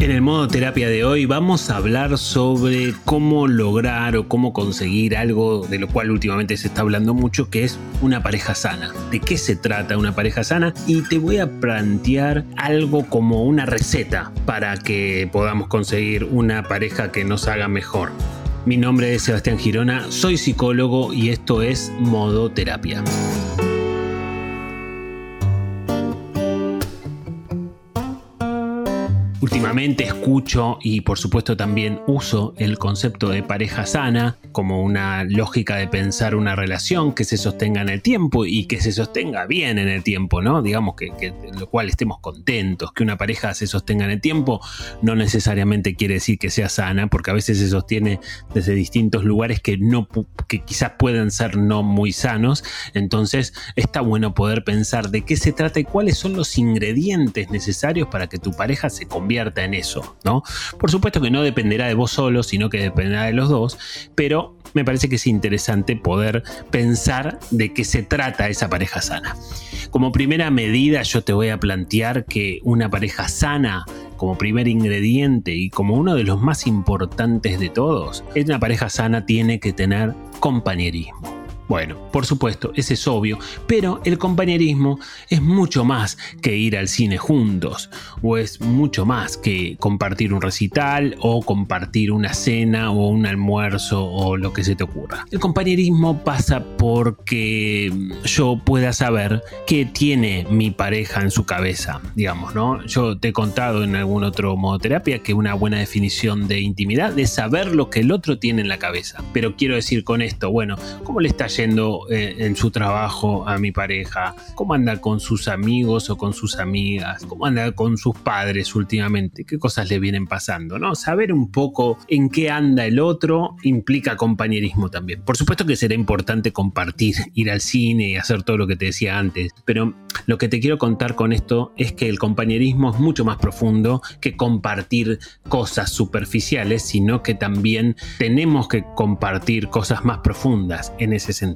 En el modo terapia de hoy vamos a hablar sobre cómo lograr o cómo conseguir algo de lo cual últimamente se está hablando mucho, que es una pareja sana. ¿De qué se trata una pareja sana? Y te voy a plantear algo como una receta para que podamos conseguir una pareja que nos haga mejor. Mi nombre es Sebastián Girona, soy psicólogo y esto es Modo Terapia. Últimamente escucho y por supuesto también uso el concepto de pareja sana como una lógica de pensar una relación que se sostenga en el tiempo y que se sostenga bien en el tiempo, ¿no? Digamos que, lo cual estemos contentos, que una pareja se sostenga en el tiempo no necesariamente quiere decir que sea sana porque a veces se sostiene desde distintos lugares que no que quizás puedan ser no muy sanos, entonces está bueno poder pensar de qué se trata y cuáles son los ingredientes necesarios para que tu pareja se convierta en eso, ¿no? Por supuesto que no dependerá de vos solo, sino que dependerá de los dos, pero me parece que es interesante poder pensar de qué se trata esa pareja sana. Como primera medida yo te voy a plantear que una pareja sana como primer ingrediente y como uno de los más importantes de todos, una pareja sana tiene que tener compañerismo. Bueno, por supuesto, ese es obvio, pero el compañerismo es mucho más que ir al cine juntos, o es mucho más que compartir un recital, o compartir una cena, o un almuerzo, o lo que se te ocurra. El compañerismo pasa porque yo pueda saber qué tiene mi pareja en su cabeza, digamos, ¿no? Yo te he contado en algún otro modo terapia que una buena definición de intimidad es saber lo que el otro tiene en la cabeza. Pero quiero decir con esto, bueno, ¿cómo le está Eh, en su trabajo a mi pareja, cómo anda con sus amigos o con sus amigas, cómo anda con sus padres últimamente, qué cosas le vienen pasando, ¿no? Saber un poco en qué anda el otro implica compañerismo también. Por supuesto que será importante compartir, ir al cine y hacer todo lo que te decía antes, pero lo que te quiero contar con esto es que el compañerismo es mucho más profundo que compartir cosas superficiales, sino que también tenemos que compartir cosas más profundas en ese sentido.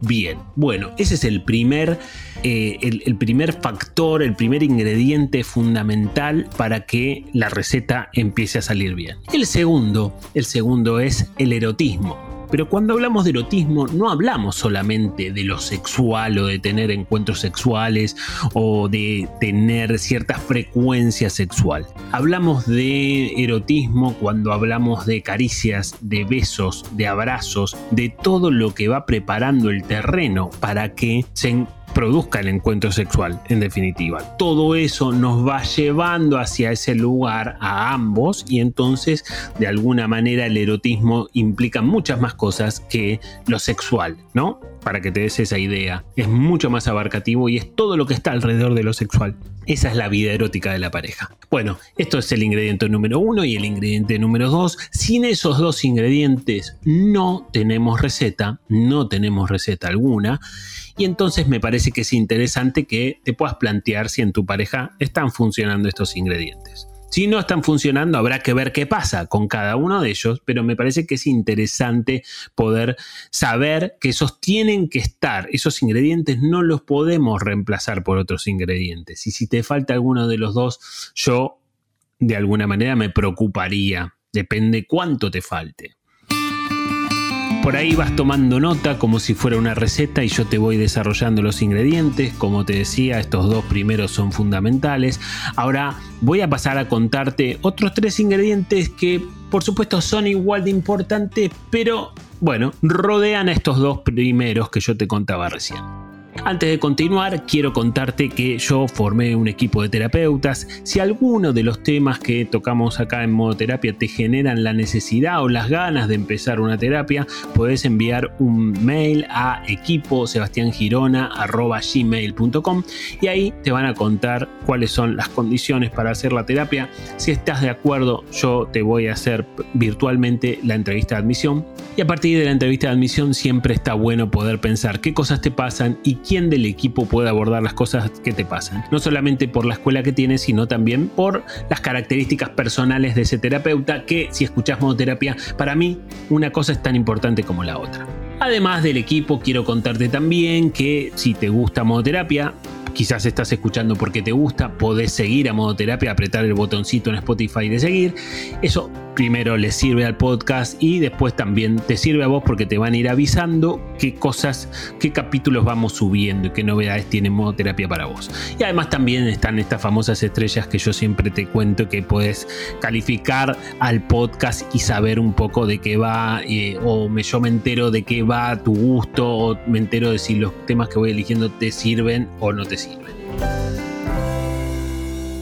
Bien, bueno, ese es el primer, eh, el primer factor, el primer ingrediente fundamental para que la receta empiece a salir bien. El segundo, el segundo es el erotismo. Pero cuando hablamos de erotismo no hablamos solamente de lo sexual o de tener encuentros sexuales o de tener cierta frecuencia sexual. Hablamos de erotismo cuando hablamos de caricias, de besos, de abrazos, de todo lo que va preparando el terreno para que se produzca el encuentro sexual, en definitiva. Todo eso nos va llevando hacia ese lugar a ambos y entonces de alguna manera el erotismo implica muchas más cosas que lo sexual, ¿no? Para que te des esa idea. Es mucho más abarcativo y es todo lo que está alrededor de lo sexual. Esa es la vida erótica de la pareja. Bueno, esto es el ingrediente número uno y el ingrediente número dos. Sin esos dos ingredientes no tenemos receta, no tenemos receta alguna. Y entonces me parece que es interesante que te puedas plantear si en tu pareja están funcionando estos ingredientes. Si no están funcionando, habrá que ver qué pasa con cada uno de ellos, pero me parece que es interesante poder saber que esos tienen que estar, esos ingredientes no los podemos reemplazar por otros ingredientes. Y si te falta alguno de los dos, yo de alguna manera me preocuparía, depende cuánto te falte. Por ahí vas tomando nota como si fuera una receta y yo te voy desarrollando los ingredientes. Como te decía, estos dos primeros son fundamentales. Ahora voy a pasar a contarte otros tres ingredientes que por supuesto son igual de importantes, pero bueno, rodean a estos dos primeros que yo te contaba recién. Antes de continuar, quiero contarte que yo formé un equipo de terapeutas. Si alguno de los temas que tocamos acá en modo terapia te generan la necesidad o las ganas de empezar una terapia, puedes enviar un mail a equipo gmail.com y ahí te van a contar cuáles son las condiciones para hacer la terapia. Si estás de acuerdo, yo te voy a hacer virtualmente la entrevista de admisión. Y a partir de la entrevista de admisión siempre está bueno poder pensar qué cosas te pasan y quién del equipo puede abordar las cosas que te pasan. No solamente por la escuela que tienes, sino también por las características personales de ese terapeuta, que si escuchas modoterapia, para mí una cosa es tan importante como la otra. Además del equipo, quiero contarte también que si te gusta modoterapia, quizás estás escuchando porque te gusta, podés seguir a modo terapia, apretar el botoncito en Spotify de seguir. Eso primero le sirve al podcast y después también te sirve a vos porque te van a ir avisando qué cosas, qué capítulos vamos subiendo y qué novedades tiene modo terapia para vos. Y además también están estas famosas estrellas que yo siempre te cuento que puedes calificar al podcast y saber un poco de qué va eh, o me, yo me entero de qué va tu gusto o me entero de si los temas que voy eligiendo te sirven o no te sirven.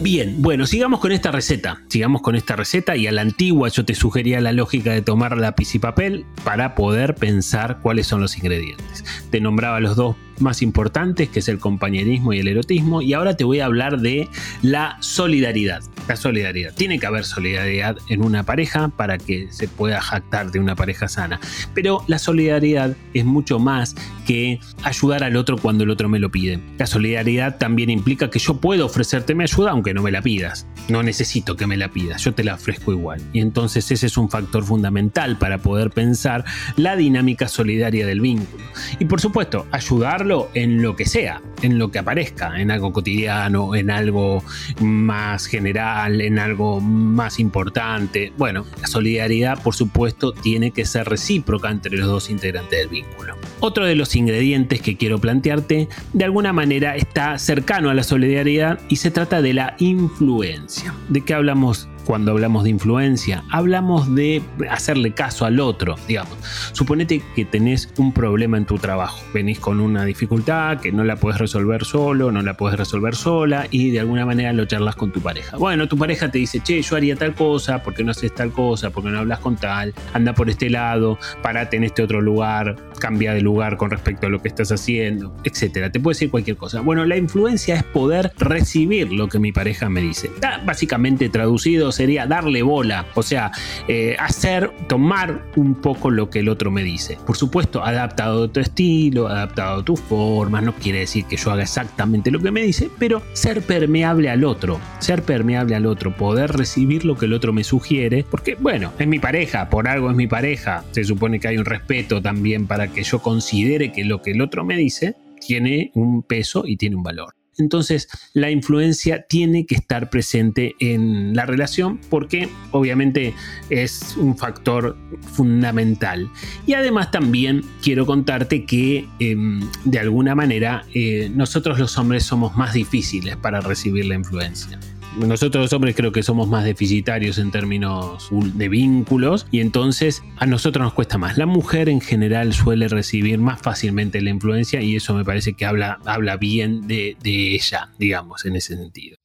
Bien, bueno, sigamos con esta receta. Sigamos con esta receta y a la antigua yo te sugería la lógica de tomar lápiz y papel para poder pensar cuáles son los ingredientes. Te nombraba los dos más importantes, que es el compañerismo y el erotismo, y ahora te voy a hablar de la solidaridad. La solidaridad. Tiene que haber solidaridad en una pareja para que se pueda jactar de una pareja sana. Pero la solidaridad es mucho más que ayudar al otro cuando el otro me lo pide. La solidaridad también implica que yo puedo ofrecerte mi ayuda aunque no me la pidas. No necesito que me la pidas, yo te la ofrezco igual. Y entonces ese es un factor fundamental para poder pensar la dinámica solidaria del vínculo. Y por supuesto, ayudar en lo que sea, en lo que aparezca, en algo cotidiano, en algo más general, en algo más importante. Bueno, la solidaridad, por supuesto, tiene que ser recíproca entre los dos integrantes del vínculo. Otro de los ingredientes que quiero plantearte, de alguna manera está cercano a la solidaridad y se trata de la influencia. ¿De qué hablamos cuando hablamos de influencia, hablamos de hacerle caso al otro, digamos. Suponete que tenés un problema en tu trabajo, venís con una dificultad que no la puedes resolver solo, no la puedes resolver sola y de alguna manera lo charlas con tu pareja. Bueno, tu pareja te dice, che, yo haría tal cosa, porque no haces tal cosa, porque no hablas con tal, anda por este lado, parate en este otro lugar, cambia de lugar con respecto a lo que estás haciendo, etcétera. Te puede decir cualquier cosa. Bueno, la influencia es poder recibir lo que mi pareja me dice. básicamente traducido sería darle bola, o sea, eh, hacer, tomar un poco lo que el otro me dice. Por supuesto, adaptado a tu estilo, adaptado a tus formas, no quiere decir que yo haga exactamente lo que me dice, pero ser permeable al otro, ser permeable al otro, poder recibir lo que el otro me sugiere, porque bueno, es mi pareja, por algo es mi pareja, se supone que hay un respeto también para que yo considere que lo que el otro me dice tiene un peso y tiene un valor. Entonces la influencia tiene que estar presente en la relación porque obviamente es un factor fundamental. Y además también quiero contarte que em, de alguna manera eh, nosotros los hombres somos más difíciles para recibir la influencia nosotros los hombres creo que somos más deficitarios en términos de vínculos y entonces a nosotros nos cuesta más. La mujer en general suele recibir más fácilmente la influencia y eso me parece que habla, habla bien de, de ella, digamos, en ese sentido.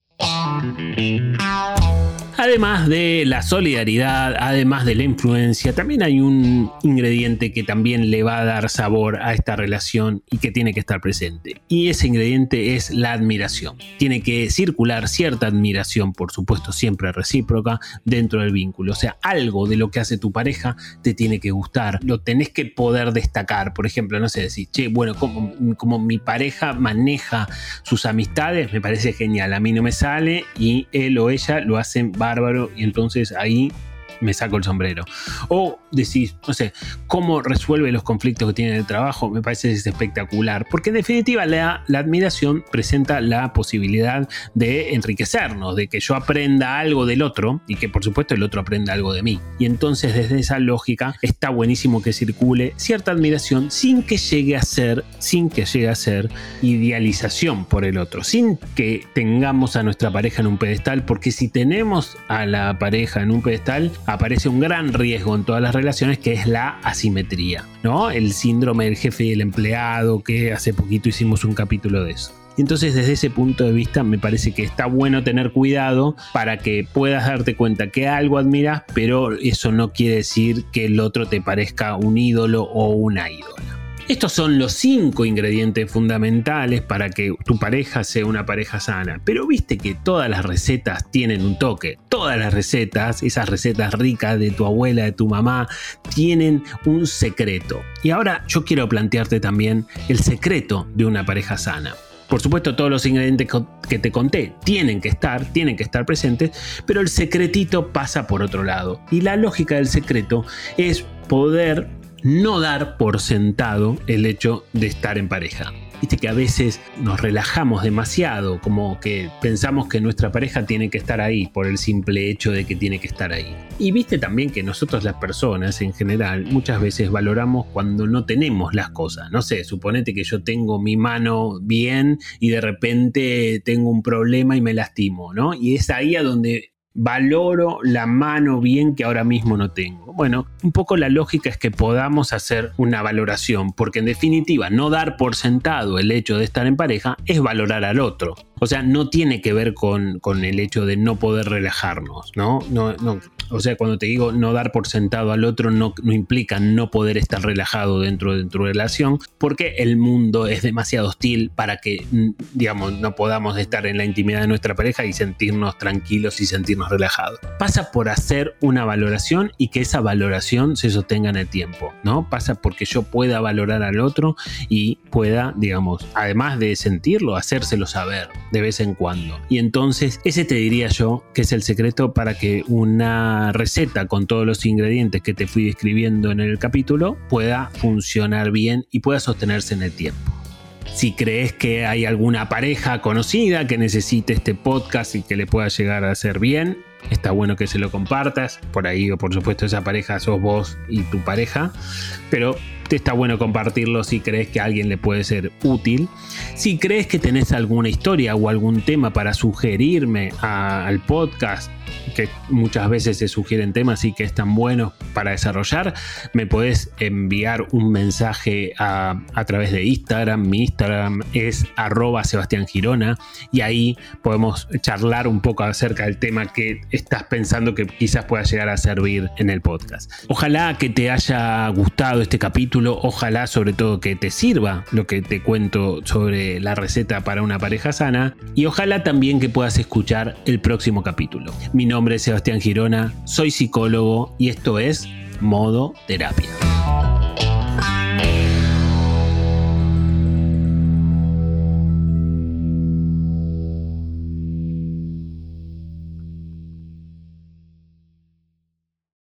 Además de la solidaridad, además de la influencia, también hay un ingrediente que también le va a dar sabor a esta relación y que tiene que estar presente. Y ese ingrediente es la admiración. Tiene que circular cierta admiración, por supuesto, siempre recíproca, dentro del vínculo. O sea, algo de lo que hace tu pareja te tiene que gustar. Lo tenés que poder destacar. Por ejemplo, no sé, decir, che, bueno, como, como mi pareja maneja sus amistades, me parece genial. A mí no me sale y él o ella lo hacen bárbaro y entonces ahí me saco el sombrero. O decís, no sé, cómo resuelve los conflictos que tiene en el trabajo, me parece espectacular, porque en definitiva la, la admiración presenta la posibilidad de enriquecernos, de que yo aprenda algo del otro y que por supuesto el otro aprenda algo de mí. Y entonces desde esa lógica está buenísimo que circule cierta admiración sin que llegue a ser, sin que llegue a ser idealización por el otro, sin que tengamos a nuestra pareja en un pedestal, porque si tenemos a la pareja en un pedestal, aparece un gran riesgo en todas las relaciones que es la asimetría, ¿no? El síndrome del jefe y el empleado, que hace poquito hicimos un capítulo de eso. Entonces desde ese punto de vista me parece que está bueno tener cuidado para que puedas darte cuenta que algo admiras, pero eso no quiere decir que el otro te parezca un ídolo o una ídola. Estos son los cinco ingredientes fundamentales para que tu pareja sea una pareja sana. Pero viste que todas las recetas tienen un toque. Todas las recetas, esas recetas ricas de tu abuela, de tu mamá, tienen un secreto. Y ahora yo quiero plantearte también el secreto de una pareja sana. Por supuesto, todos los ingredientes que te conté tienen que estar, tienen que estar presentes, pero el secretito pasa por otro lado. Y la lógica del secreto es poder no dar por sentado el hecho de estar en pareja. Viste que a veces nos relajamos demasiado, como que pensamos que nuestra pareja tiene que estar ahí por el simple hecho de que tiene que estar ahí. Y viste también que nosotros las personas en general muchas veces valoramos cuando no tenemos las cosas. No sé, suponete que yo tengo mi mano bien y de repente tengo un problema y me lastimo, ¿no? Y es ahí a donde valoro la mano bien que ahora mismo no tengo. Bueno, un poco la lógica es que podamos hacer una valoración, porque en definitiva no dar por sentado el hecho de estar en pareja es valorar al otro. O sea, no tiene que ver con, con el hecho de no poder relajarnos, ¿no? No, no o sea, cuando te digo no dar por sentado al otro, no, no implica no poder estar relajado dentro de tu relación, porque el mundo es demasiado hostil para que, mm, digamos, no podamos estar en la intimidad de nuestra pareja y sentirnos tranquilos y sentirnos relajados. Pasa por hacer una valoración y que esa valoración se sostenga en el tiempo, ¿no? Pasa porque yo pueda valorar al otro y pueda, digamos, además de sentirlo, hacérselo saber de vez en cuando. Y entonces, ese te diría yo que es el secreto para que una receta con todos los ingredientes que te fui describiendo en el capítulo pueda funcionar bien y pueda sostenerse en el tiempo. Si crees que hay alguna pareja conocida que necesite este podcast y que le pueda llegar a hacer bien, está bueno que se lo compartas. Por ahí, o por supuesto, esa pareja sos vos y tu pareja. Pero está bueno compartirlo si crees que a alguien le puede ser útil. Si crees que tenés alguna historia o algún tema para sugerirme al podcast, que muchas veces se sugieren temas y que están buenos para desarrollar, me podés enviar un mensaje a, través de Instagram. Mi Instagram es arroba Sebastián Girona y ahí podemos charlar un poco acerca del tema que estás pensando que quizás pueda llegar a servir en el podcast. Ojalá que te haya gustado este capítulo, ojalá sobre todo que te sirva lo que te cuento sobre la receta para una pareja sana y ojalá también que puedas escuchar el próximo capítulo. Nombre es Sebastián Girona, soy psicólogo y esto es Modo Terapia.